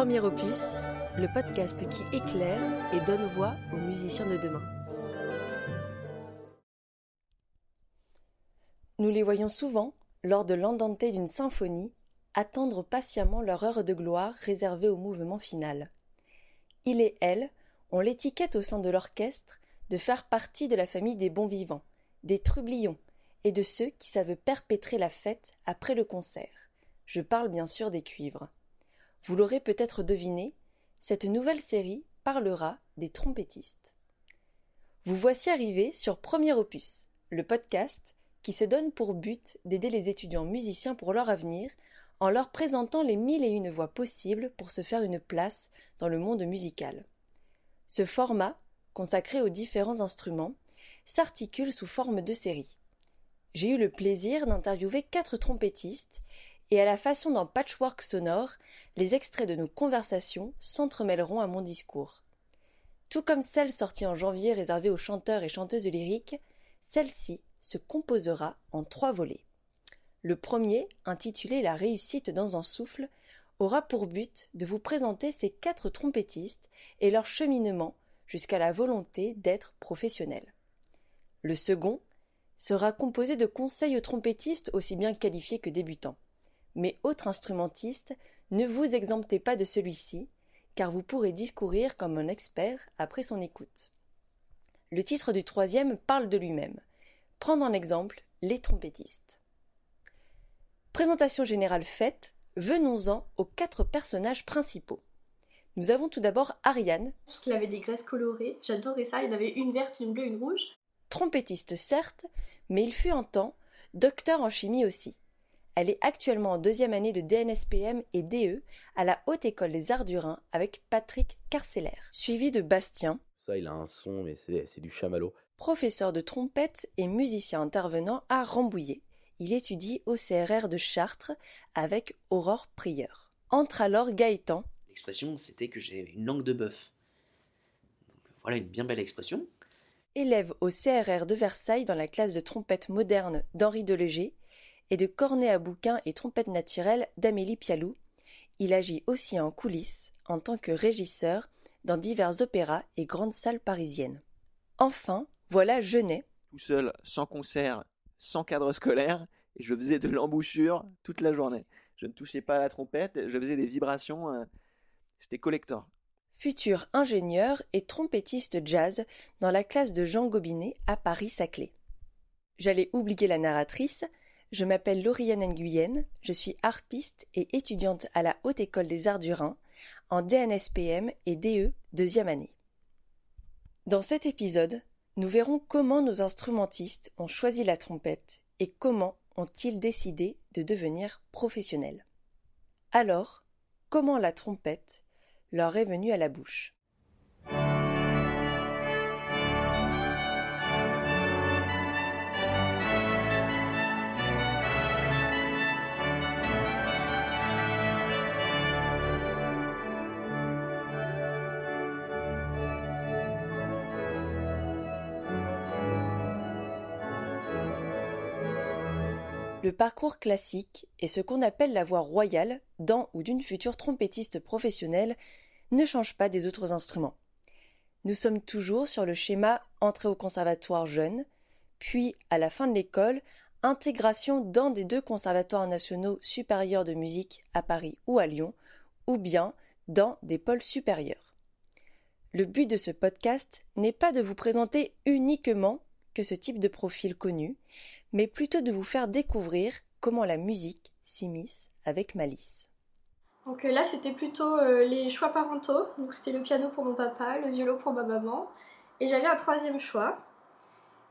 Premier opus, le podcast qui éclaire et donne voix aux musiciens de demain. Nous les voyons souvent, lors de l'andante d'une symphonie, attendre patiemment leur heure de gloire réservée au mouvement final. Il et elle ont l'étiquette au sein de l'orchestre de faire partie de la famille des bons vivants, des trublions, et de ceux qui savent perpétrer la fête après le concert. Je parle bien sûr des cuivres. Vous l'aurez peut-être deviné, cette nouvelle série parlera des trompettistes. Vous voici arrivé sur Premier Opus, le podcast qui se donne pour but d'aider les étudiants musiciens pour leur avenir en leur présentant les mille et une voies possibles pour se faire une place dans le monde musical. Ce format, consacré aux différents instruments, s'articule sous forme de série. J'ai eu le plaisir d'interviewer quatre trompettistes et à la façon d'un patchwork sonore, les extraits de nos conversations s'entremêleront à mon discours. Tout comme celle sortie en janvier réservée aux chanteurs et chanteuses lyriques, celle-ci se composera en trois volets. Le premier, intitulé La réussite dans un souffle, aura pour but de vous présenter ces quatre trompettistes et leur cheminement jusqu'à la volonté d'être professionnels. Le second sera composé de conseils aux trompettistes aussi bien qualifiés que débutants. Mais autres instrumentistes, ne vous exemptez pas de celui-ci, car vous pourrez discourir comme un expert après son écoute. Le titre du troisième parle de lui-même. Prendre en exemple les trompettistes. Présentation générale faite, venons-en aux quatre personnages principaux. Nous avons tout d'abord Ariane. Parce qu'il avait des graisses colorées, j'adorais ça, il avait une verte, une bleue, une rouge. Trompettiste certes, mais il fut en temps docteur en chimie aussi. Elle est actuellement en deuxième année de DNSPM et DE à la Haute École des Arts du Rhin avec Patrick Carceller, suivi de Bastien. Ça, il a un son, mais c'est du chamallow. Professeur de trompette et musicien intervenant à Rambouillet. Il étudie au CRR de Chartres avec Aurore Prieur. Entre alors Gaëtan. L'expression, c'était que j'ai une langue de bœuf. voilà une bien belle expression. Élève au CRR de Versailles dans la classe de trompette moderne d'Henri Deleger et de cornet à bouquin et trompette naturelle d'Amélie Pialou. Il agit aussi en coulisses en tant que régisseur dans divers opéras et grandes salles parisiennes. Enfin, voilà Genet. Tout seul, sans concert, sans cadre scolaire, et je faisais de l'embouchure toute la journée. Je ne touchais pas à la trompette, je faisais des vibrations, euh, c'était collector. Futur ingénieur et trompettiste jazz dans la classe de Jean Gobinet à Paris-Saclay. J'allais oublier la narratrice, je m'appelle Lauriane Nguyen, je suis harpiste et étudiante à la Haute École des Arts du Rhin, en DNSPM et DE deuxième année. Dans cet épisode, nous verrons comment nos instrumentistes ont choisi la trompette et comment ont-ils décidé de devenir professionnels. Alors, comment la trompette leur est venue à la bouche? Le parcours classique et ce qu'on appelle la voie royale dans ou d'une future trompettiste professionnelle ne change pas des autres instruments. Nous sommes toujours sur le schéma entrée au conservatoire jeune, puis à la fin de l'école, intégration dans des deux conservatoires nationaux supérieurs de musique à Paris ou à Lyon, ou bien dans des pôles supérieurs. Le but de ce podcast n'est pas de vous présenter uniquement que ce type de profil connu, mais plutôt de vous faire découvrir comment la musique s'immisce avec malice. Donc euh, là, c'était plutôt euh, les choix parentaux. Donc c'était le piano pour mon papa, le violon pour ma maman, et j'avais un troisième choix.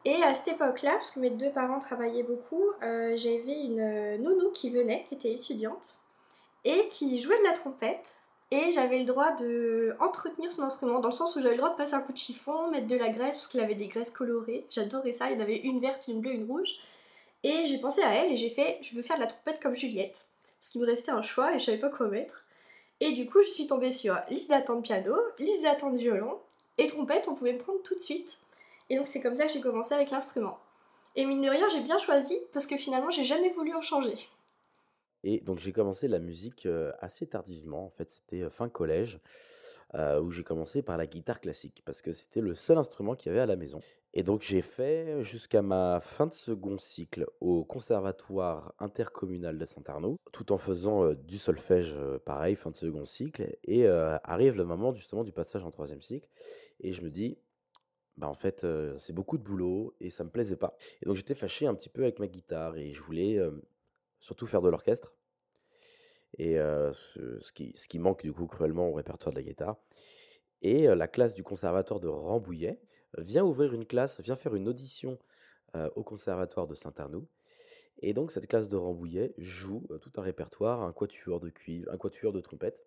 Et à cette époque-là, parce que mes deux parents travaillaient beaucoup, euh, j'avais une nounou qui venait, qui était étudiante, et qui jouait de la trompette. Et j'avais le droit de entretenir son instrument, dans le sens où j'avais le droit de passer un coup de chiffon, mettre de la graisse, parce qu'il avait des graisses colorées. J'adorais ça, il avait une verte, une bleue, une rouge. Et j'ai pensé à elle et j'ai fait, je veux faire de la trompette comme Juliette. Parce qu'il me restait un choix et je savais pas quoi mettre. Et du coup, je suis tombée sur liste d'attente piano, liste d'attente violon, et trompette, on pouvait me prendre tout de suite. Et donc c'est comme ça que j'ai commencé avec l'instrument. Et mine de rien, j'ai bien choisi parce que finalement, j'ai jamais voulu en changer. Et donc j'ai commencé la musique assez tardivement. En fait, c'était fin collège, où j'ai commencé par la guitare classique, parce que c'était le seul instrument qu'il y avait à la maison. Et donc j'ai fait jusqu'à ma fin de second cycle au conservatoire intercommunal de Saint-Arnaud, tout en faisant du solfège, pareil, fin de second cycle. Et arrive le moment justement du passage en troisième cycle, et je me dis, bah en fait, c'est beaucoup de boulot et ça me plaisait pas. Et donc j'étais fâché un petit peu avec ma guitare et je voulais surtout faire de l'orchestre. Et euh, ce, qui, ce qui manque du coup cruellement au répertoire de la guitare. Et euh, la classe du conservatoire de Rambouillet vient ouvrir une classe, vient faire une audition euh, au conservatoire de Saint-Arnoux. Et donc cette classe de Rambouillet joue tout un répertoire, un quatuor de cuivre, un quatuor de trompette.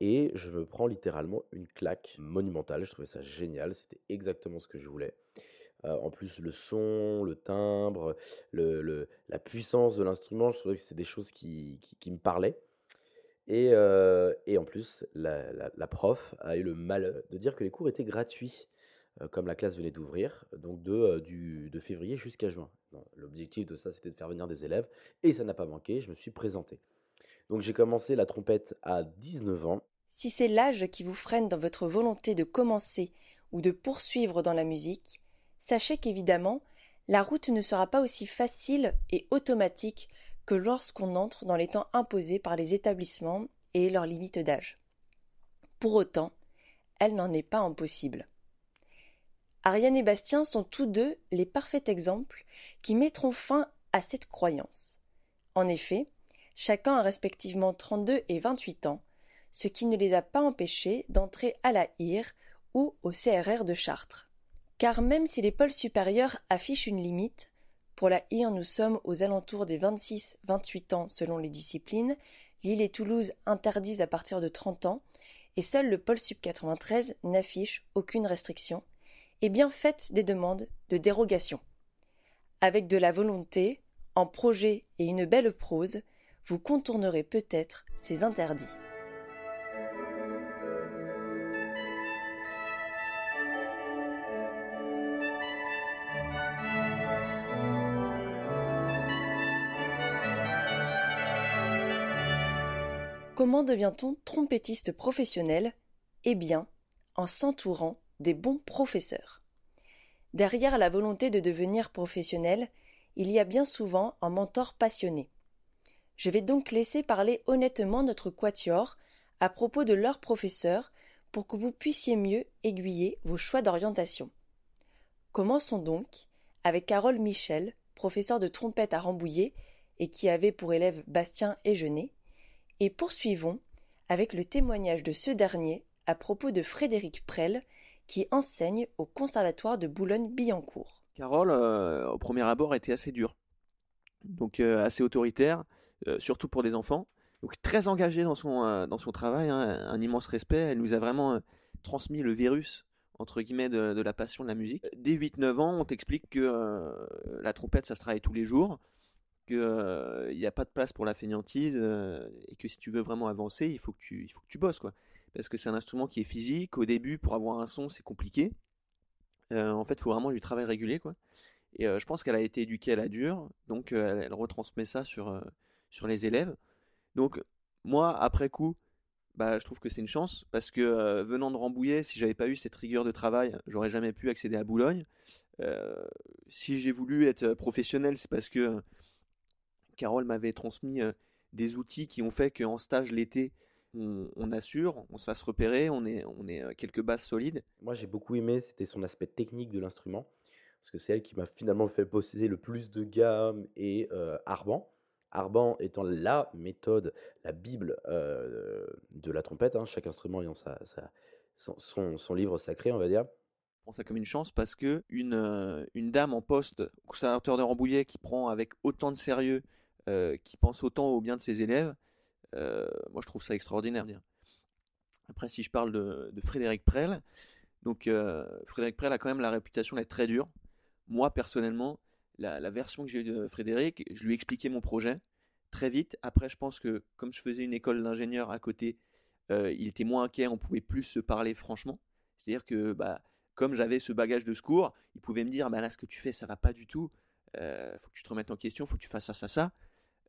Et je me prends littéralement une claque monumentale. Je trouvais ça génial. C'était exactement ce que je voulais. Euh, en plus, le son, le timbre, le, la puissance de l'instrument, je trouvais que c'était des choses qui, qui- me parlaient. Et, euh, et en plus, la, prof a eu le malheur de dire que les cours étaient gratuits, euh, comme la classe venait d'ouvrir, donc de, du, de février jusqu'à juin. L'objectif de ça, c'était de faire venir des élèves, et ça n'a pas manqué, je me suis présenté. Donc j'ai commencé la trompette à 19 ans. Si c'est l'âge qui vous freine dans votre volonté de commencer ou de poursuivre dans la musique, sachez qu'évidemment, la route ne sera pas aussi facile et automatique que lorsqu'on entre dans les temps imposés par les établissements et leurs limites d'âge. Pour autant, elle n'en est pas impossible. Ariane et Bastien sont tous deux les parfaits exemples qui mettront fin à cette croyance. En effet, chacun a respectivement 32 et 28 ans, ce qui ne les a pas empêchés d'entrer à la IR ou au CRR de Chartres. Car même si les pôles supérieurs affichent une limite, pour la IR nous sommes aux alentours des 26-28 ans selon les disciplines, Lille et Toulouse interdisent à partir de 30 ans, et seul le pôle sub 93 n'affiche aucune restriction, et bien faites des demandes de dérogation. Avec de la volonté, en projet et une belle prose, vous contournerez peut-être ces interdits. Comment devient-on trompettiste professionnel? Eh bien, en s'entourant des bons professeurs. Derrière la volonté de devenir professionnel, il y a bien souvent un mentor passionné. Je vais donc laisser parler honnêtement notre quatuor à propos de leur professeur pour que vous puissiez mieux aiguiller vos choix d'orientation. Commençons donc avec Carole Michel, professeur de trompette à Rambouillet et qui avait pour élèves Bastien et et poursuivons avec le témoignage de ce dernier à propos de Frédéric Prel, qui enseigne au Conservatoire de Boulogne-Billancourt. Carole, euh, au premier abord, était assez dure. Donc euh, assez autoritaire, euh, surtout pour des enfants. Donc très engagée dans son, travail, hein, un immense respect. Elle nous a vraiment transmis le virus, entre guillemets, de, de la passion de la musique. Dès 8-9 ans, on t'explique que la trompette, ça se travaille tous les jours, qu'il n'y a pas de place pour la fainéantise, et que si tu veux vraiment avancer, il faut que tu, il faut que tu bosses, quoi. Parce que c'est un instrument qui est physique. Au début, pour avoir un son, c'est compliqué. En fait, il faut vraiment du travail régulier, quoi. Et je pense qu'elle a été éduquée à la dure, donc elle, retransmet ça sur, sur les élèves. Donc, moi, après coup, bah, je trouve que c'est une chance, parce que venant de Rambouillet, si j'avais pas eu cette rigueur de travail, j'aurais jamais pu accéder à Boulogne. Si j'ai voulu être professionnel, c'est parce que Carole m'avait transmis des outils qui ont fait qu'en stage l'été, on, on assure, on se fasse repérer, on est, on est quelques bases solides. Moi, j'ai beaucoup aimé, c'était son aspect technique de l'instrument, parce que c'est elle qui m'a finalement fait posséder le plus de gamme et euh, Arban. Arban étant la méthode, la bible euh, de la trompette, hein, chaque instrument ayant sa, sa- son, son- son livre sacré, on va dire. prends ça comme une chance parce que une, une dame en poste au conservateur de Rambouillet qui prend avec autant de sérieux, euh, qui pense autant au bien de ses élèves, euh, moi je trouve ça extraordinaire. Après, si je parle de, Frédéric Prel, donc euh, Frédéric Prel a quand même la réputation d'être très dur. Moi personnellement, la, version que j'ai eue de Frédéric, je lui ai expliqué mon projet très vite. Après, je pense que comme je faisais une école d'ingénieur à côté, il était moins inquiet, on pouvait plus se parler franchement. C'est-à-dire que bah, comme j'avais ce bagage de secours, il pouvait me dire bah là ce que tu fais ça va pas du tout, euh, faut que tu te remettes en question, faut que tu fasses ça ça ça.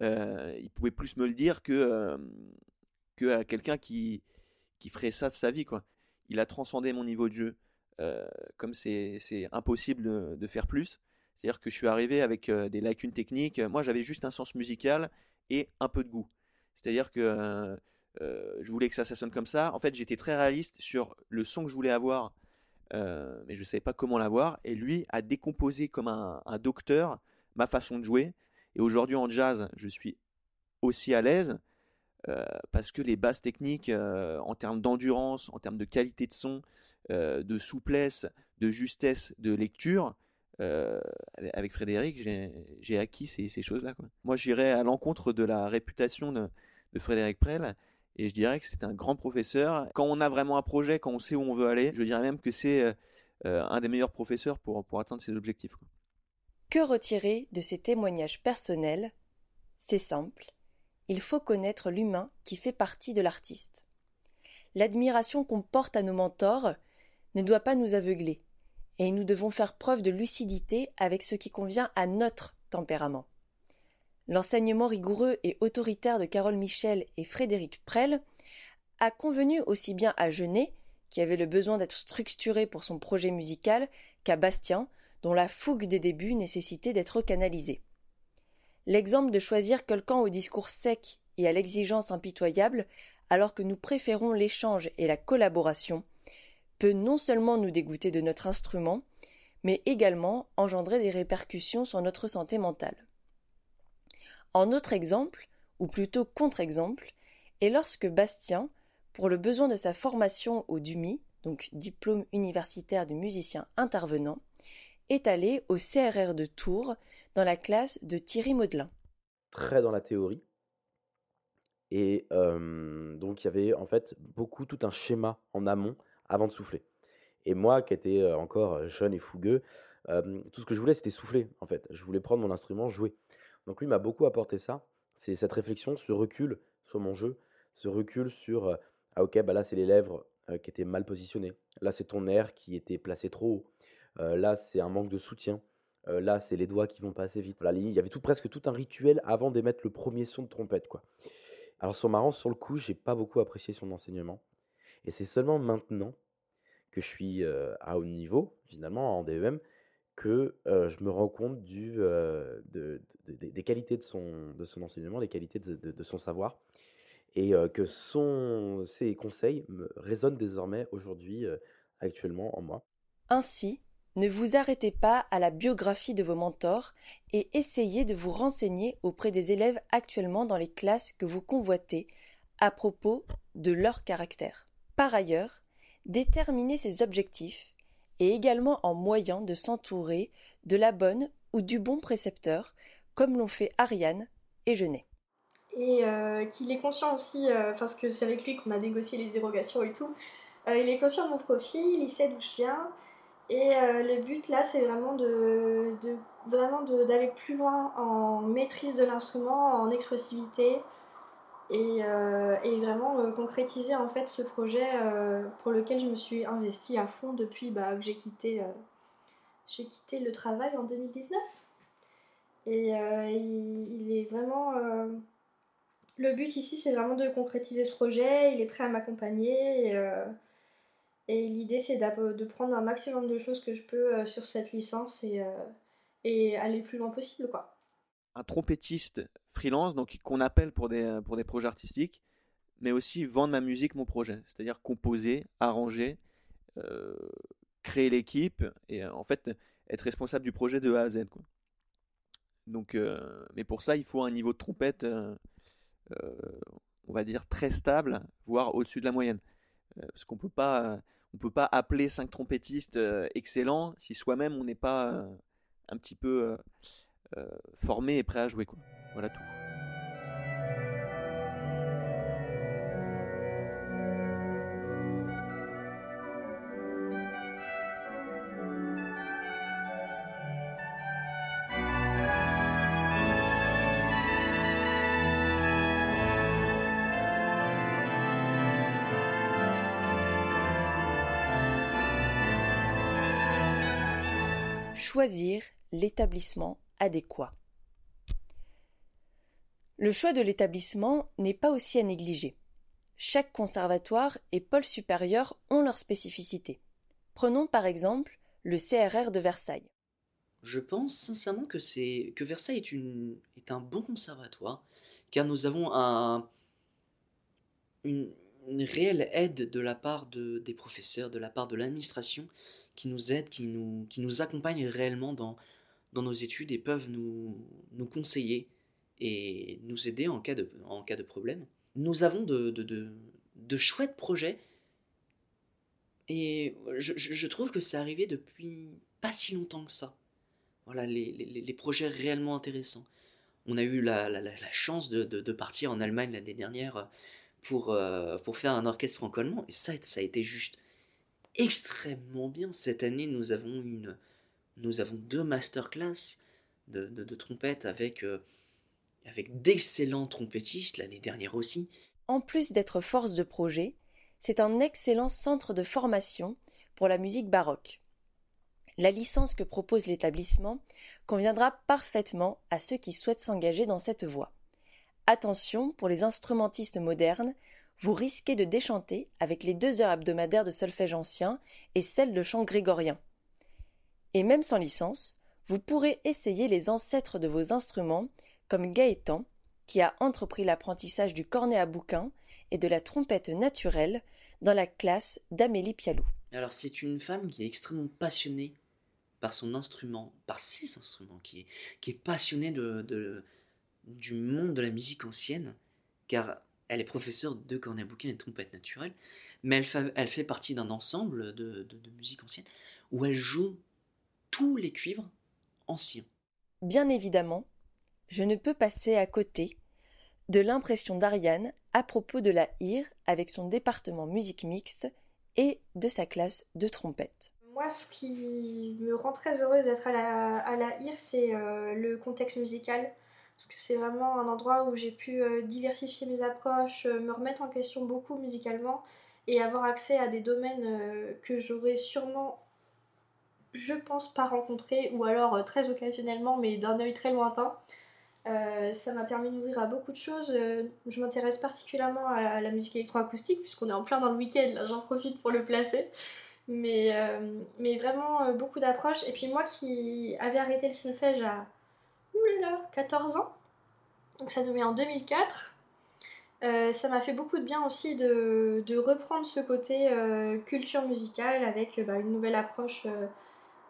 Il pouvait plus me le dire que, à quelqu'un qui, qui ferait ça de sa vie. Quoi. Il a transcendé mon niveau de jeu. comme c'est impossible de, faire plus. C'est-à-dire que je suis arrivé avec des lacunes techniques. Moi, j'avais juste un sens musical et un peu de goût. C'est-à-dire que je voulais que ça, ça sonne comme ça. En fait, j'étais très réaliste sur le son que je voulais avoir, mais je ne savais pas comment l'avoir. Et lui a décomposé comme un, docteur ma façon de jouer. Et aujourd'hui, en jazz, je suis aussi à l'aise. parce que les bases techniques en termes d'endurance, en termes de qualité de son, de souplesse, de justesse de lecture, avec Frédéric, j'ai acquis ces, choses-là. Moi, j'irais à l'encontre de la réputation de, Frédéric Prel. Et je dirais que c'est un grand professeur. Quand on a vraiment un projet, quand on sait où on veut aller, je dirais même que c'est euh, euh, un des meilleurs professeurs pour atteindre ses objectifs. Que retirer de ces témoignages personnels? C'est simple. Il faut connaître l'humain qui fait partie de l'artiste. L'admiration qu'on porte à nos mentors ne doit pas nous aveugler, et nous devons faire preuve de lucidité avec ce qui convient à notre tempérament. L'enseignement rigoureux et autoritaire de Carole Michel et Frédéric Prel a convenu aussi bien à Genet, qui avait le besoin d'être structuré pour son projet musical, qu'à Bastien, dont la fougue des débuts nécessitait d'être canalisée. L'exemple de choisir quelqu'un au discours sec et à l'exigence impitoyable, alors que nous préférons l'échange et la collaboration, peut non seulement nous dégoûter de notre instrument, mais également engendrer des répercussions sur notre santé mentale. En autre exemple, ou plutôt contre-exemple, est lorsque Bastien, pour le besoin de sa formation au DUMI, donc diplôme universitaire de musicien intervenant, est allé au CRR de Tours dans la classe de Thierry Maudelin. Très dans la théorie. Et donc il y avait en fait beaucoup tout un schéma en amont avant de souffler. Et moi qui étais encore jeune et fougueux, tout ce que je voulais c'était souffler en fait. Je voulais prendre mon instrument, jouer. Donc lui m'a beaucoup apporté ça, c'est cette réflexion, ce recul sur mon jeu, ce recul sur ah ok bah là c'est les lèvres qui étaient mal positionnées, là c'est ton air qui était placé trop haut, là c'est un manque de soutien, là c'est les doigts qui vont pas assez vite. il y avait tout, presque tout un rituel avant d'émettre le premier son de trompette quoi. Alors sur marrant sur le coup j'ai pas beaucoup apprécié son enseignement et c'est seulement maintenant que je suis à haut niveau finalement en DEM que je me rends compte des qualités de son, enseignement, des qualités de, son savoir, et que ses conseils me résonnent désormais aujourd'hui, actuellement en moi. Ainsi, ne vous arrêtez pas à la biographie de vos mentors et essayez de vous renseigner auprès des élèves actuellement dans les classes que vous convoitez à propos de leur caractère. Par ailleurs, déterminez ses objectifs et également en moyen de s'entourer de la bonne ou du bon précepteur, comme l'ont fait Ariane et Genet. Et euh, qu'il est conscient aussi, euh, parce que c'est avec lui qu'on a négocié les dérogations et tout, euh, il est conscient de mon profil, il sait d'où je viens, et le but là, c'est vraiment de, de vraiment d'aller plus loin en maîtrise de l'instrument, en expressivité, euh, et, vraiment euh, concrétiser en fait ce projet euh, pour lequel je me suis investie à fond depuis bah, que j'ai quitté, quitté le travail en 2019. Et il, est vraiment... le but ici, c'est vraiment de concrétiser ce projet. Il est prêt à m'accompagner. Et, et l'idée, c'est de prendre un maximum de choses que je peux sur cette licence et, et aller le plus loin possible. quoi un trompettiste freelance, donc qu'on appelle pour des, pour des projets artistiques, mais aussi vendre ma musique, mon projet. C'est-à-dire composer, arranger, euh, créer l'équipe et euh, en fait être responsable du projet de A à Z. Quoi. Donc, euh, mais pour ça, il faut un niveau de trompette, on va dire très stable, voire au-dessus de la moyenne. Parce qu'on peut pas, on peut pas appeler cinq trompettistes excellents si soi-même on n'est pas un petit peu euh, formé et prêt à jouer. Quoi. Voilà tout. Choisir l'établissement adéquat. Le choix de l'établissement n'est pas aussi à négliger. Chaque conservatoire et pôle supérieur ont leurs spécificités. Prenons par exemple le CRR de Versailles. Je pense sincèrement que, Versailles est, un bon conservatoire, car nous avons un, une, réelle aide de la part de, des professeurs, de la part de l'administration, qui nous aident, qui nous, qui nous accompagnent réellement dans, dans nos études et peuvent nous, nous conseiller et nous aider en cas de, en cas de problème. Nous avons de, de, de, chouettes projets et je, je, trouve que c'est arrivé depuis pas si longtemps que ça. Voilà, les, les, les projets réellement intéressants. On a eu la, la, la chance de, de, partir en Allemagne l'année dernière pour, euh, pour faire un orchestre franco-allemand et ça, ça a été juste extrêmement bien. Cette année, nous avons, une, nous avons deux masterclass de, de, de trompette avec, euh, avec d'excellents trompettistes, l'année dernière aussi. En plus d'être force de projet, c'est un excellent centre de formation pour la musique baroque. La licence que propose l'établissement conviendra parfaitement à ceux qui souhaitent s'engager dans cette voie. Attention, pour les instrumentistes modernes, vous risquez de déchanter avec les deux heures hebdomadaires de solfège ancien et celles de chant grégorien. Et même sans licence, vous pourrez essayer les ancêtres de vos instruments, comme Gaëtan, qui a entrepris l'apprentissage du cornet à bouquin et de la trompette naturelle dans la classe d'Amélie Pialou. Alors c'est une femme qui est extrêmement passionnée par son instrument, par ses instruments, qui est, passionnée de, du monde de la musique ancienne, car elle est professeure de cornet à bouquin et de trompette naturelle, mais elle fait, elle fait partie d'un ensemble de, de musique ancienne où elle joue tous les cuivres anciens. Bien évidemment, je ne peux passer à côté de l'impression d'Ariane à propos de la IR avec son département musique mixte et de sa classe de trompette. Moi, ce qui me rend très heureuse d'être à la, à la IR, c'est euh, le contexte musical. Parce que c'est vraiment un endroit où j'ai pu euh, diversifier mes approches, euh, me remettre en question beaucoup musicalement et avoir accès à des domaines que j'aurais sûrement je pense pas rencontré, ou alors très occasionnellement, mais d'un œil très lointain. Euh, ça m'a permis d'ouvrir à beaucoup de choses. Euh, je m'intéresse particulièrement à, la musique électroacoustique, puisqu'on est en plein dans le week-end, j'en profite pour le placer. Mais, euh, mais vraiment beaucoup d'approches. Et puis moi qui avais arrêté le solfège à oulala, 14 ans, donc ça nous met en 2004, ça m'a fait beaucoup de bien aussi de, reprendre ce côté culture musicale avec bah, une nouvelle approche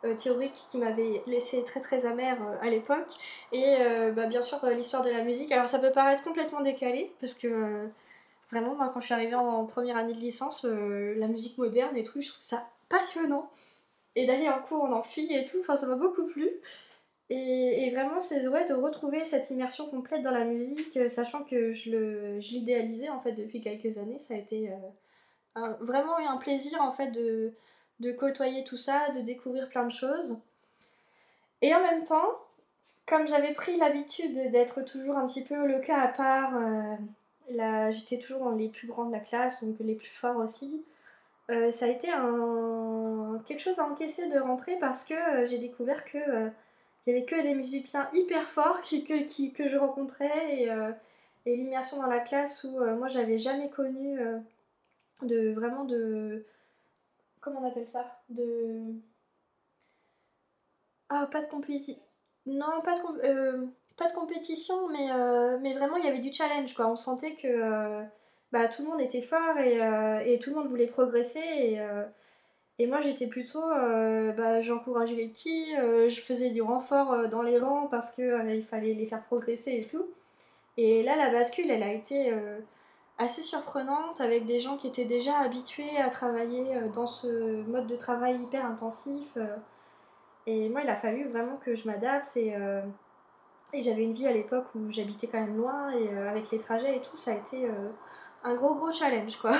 euh, théorique qui m'avait laissé très très amère euh, à l'époque. Et euh, bah, bien sûr l'histoire de la musique. Alors ça peut paraître complètement décalé parce que vraiment moi quand je suis arrivée en, première année de licence, la musique moderne et tout, je trouve ça passionnant. Et d'aller en cours en amphi et tout, ça m'a beaucoup plu. Et, vraiment, c'est ouais, de retrouver cette immersion complète dans la musique, sachant que je l'idéalisais en fait depuis quelques années. Ça a été vraiment un plaisir en fait de, de côtoyer tout ça, de découvrir plein de choses. Et en même temps, comme j'avais pris l'habitude d'être toujours un petit peu le cas à part, euh, j'étais toujours dans les plus grands de la classe, donc les plus forts aussi. Euh, ça a été un, quelque chose à encaisser de rentrer parce que euh, j'ai découvert que il n'y avait que des musiciens hyper forts qui, que, que je rencontrais et, et l'immersion dans la classe où moi j'avais jamais connu de vraiment de, comment on appelle ça? De. Ah, pas de compétition. Non, pas de, euh, pas de compétition, mais, euh, mais vraiment, il y avait du challenge, quoi. On sentait que euh, bah, tout le monde était fort et, et, tout le monde voulait progresser. Et moi, j'étais plutôt. bah, J'encourageais les petits, je faisais du renfort dans les rangs parce qu'il fallait les faire progresser et tout. Et là, la bascule, elle a été assez surprenante avec des gens qui étaient déjà habitués à travailler euh, dans ce mode de travail hyper intensif. Euh. Et moi, il a fallu vraiment que je m'adapte et, euh, et j'avais une vie à l'époque où j'habitais quand même loin et avec les trajets et tout, ça a été un gros gros challenge quoi.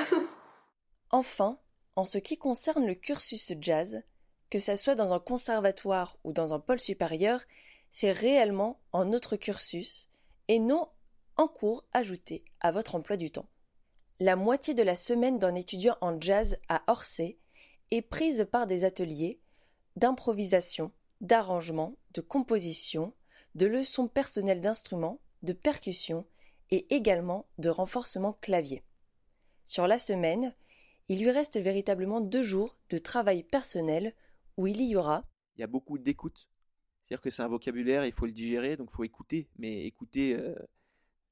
enfin, en ce qui concerne le cursus jazz, que ça soit dans un conservatoire ou dans un pôle supérieur, c'est réellement un autre cursus et non en cours ajouté à votre emploi du temps. La moitié de la semaine d'un étudiant en jazz à Orsay est prise par des ateliers d'improvisation, d'arrangement, de composition, de leçons personnelles d'instruments, de percussion et également de renforcement clavier. Sur la semaine, il lui reste véritablement deux jours de travail personnel où il y aura. Il y a beaucoup d'écoute. C'est-à-dire que c'est un vocabulaire, il faut le digérer, donc il faut écouter, mais écouter, euh,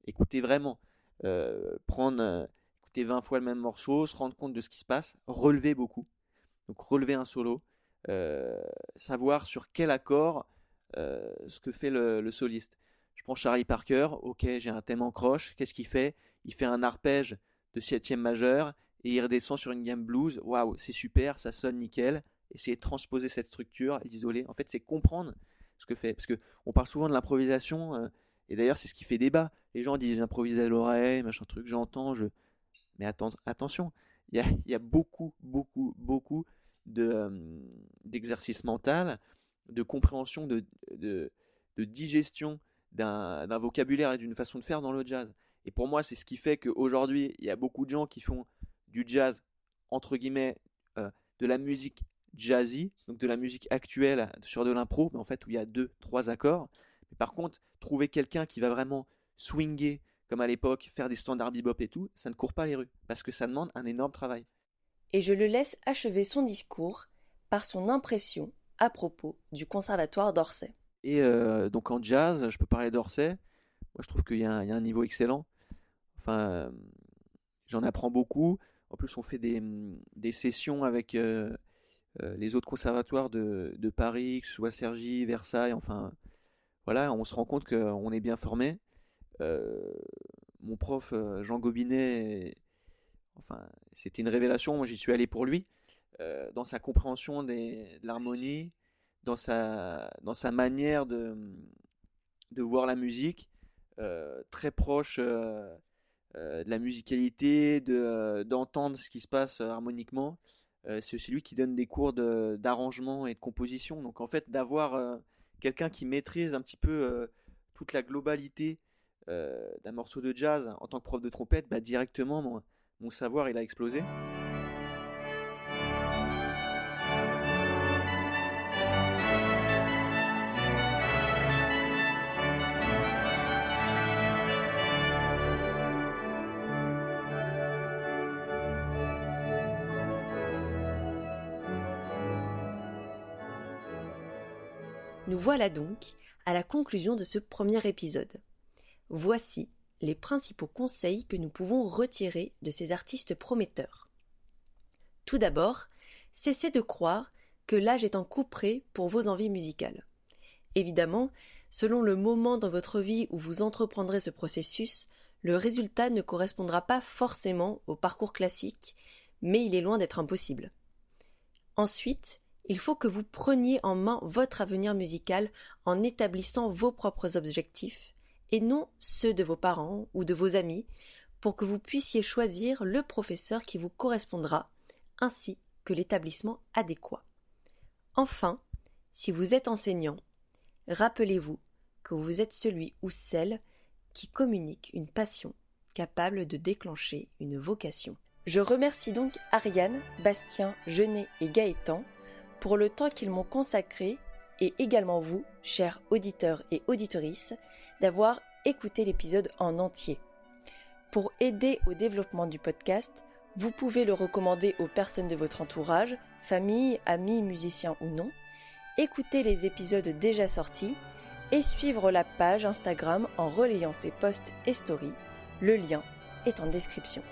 écouter vraiment. Euh, prendre, euh, écouter 20 fois le même morceau, se rendre compte de ce qui se passe, relever beaucoup. Donc relever un solo, savoir sur quel accord ce que fait le, soliste. Je prends Charlie Parker, ok, j'ai un thème en croche, qu'est-ce qu'il fait? Il fait un arpège de septième majeur et il redescend sur une gamme blues. Waouh, c'est super, ça sonne nickel. Essayer de transposer cette structure et d'isoler. En fait, c'est comprendre ce que fait. Parce que on parle souvent de l'improvisation, euh, et d'ailleurs, c'est ce qui fait débat. Les gens disent j'improvisais à l'oreille, machin truc, j'entends, je. Mais attention, il y a, y a, beaucoup, beaucoup, beaucoup de, euh, d'exercice mental, de compréhension, de, de, de digestion d'un, vocabulaire et d'une façon de faire dans le jazz. Et pour moi, c'est ce qui fait qu'aujourd'hui, il y a beaucoup de gens qui font du jazz, entre guillemets, euh, de la musique jazzy, donc de la musique actuelle sur de l'impro, mais en fait où il y a deux, trois accords. Mais par contre, trouver quelqu'un qui va vraiment swinger, comme à l'époque, faire des standards bebop et tout, ça ne court pas les rues, parce que ça demande un énorme travail. Et je le laisse achever son discours par son impression à propos du conservatoire d'Orsay. Et euh, donc en jazz, je peux parler d'Orsay. Moi, je trouve qu'il y, a un niveau excellent. Enfin, euh, j'en apprends beaucoup. En plus, on fait des, des sessions avec euh, euh, les autres conservatoires de, Paris, que ce soit Cergy, Versailles, enfin, voilà, on se rend compte qu'on est bien formé. Euh, mon prof Jean Gobinet, enfin, c'était une révélation. Moi, j'y suis allé pour lui, dans sa compréhension de l'harmonie, dans sa, dans sa manière de, de voir la musique, très proche de la musicalité, de, d'entendre ce qui se passe harmoniquement. Euh, c'est aussi lui qui donne des cours d'arrangement et de composition. Donc en fait, d'avoir euh, quelqu'un qui maîtrise un petit peu euh, toute la globalité d'un morceau de jazz en tant que prof de trompette, bah, directement, mon savoir, il a explosé. Voilà donc à la conclusion de ce premier épisode. Voici les principaux conseils que nous pouvons retirer de ces artistes prometteurs. Tout d'abord, cessez de croire que l'âge est un coup près pour vos envies musicales. Évidemment, selon le moment dans votre vie où vous entreprendrez ce processus, le résultat ne correspondra pas forcément au parcours classique, mais il est loin d'être impossible. Ensuite, il faut que vous preniez en main votre avenir musical en établissant vos propres objectifs et non ceux de vos parents ou de vos amis pour que vous puissiez choisir le professeur qui vous correspondra ainsi que l'établissement adéquat. Enfin, si vous êtes enseignant, rappelez-vous que vous êtes celui ou celle qui communique une passion capable de déclencher une vocation. Je remercie donc Ariane, Bastien, Genet et Gaëtan pour le temps qu'ils m'ont consacré et également vous, chers auditeurs et auditorices, d'avoir écouté l'épisode en entier. Pour aider au développement du podcast, vous pouvez le recommander aux personnes de votre entourage, famille, amis, musiciens ou non, écouter les épisodes déjà sortis et suivre la page Instagram en relayant ses posts et stories. Le lien est en description.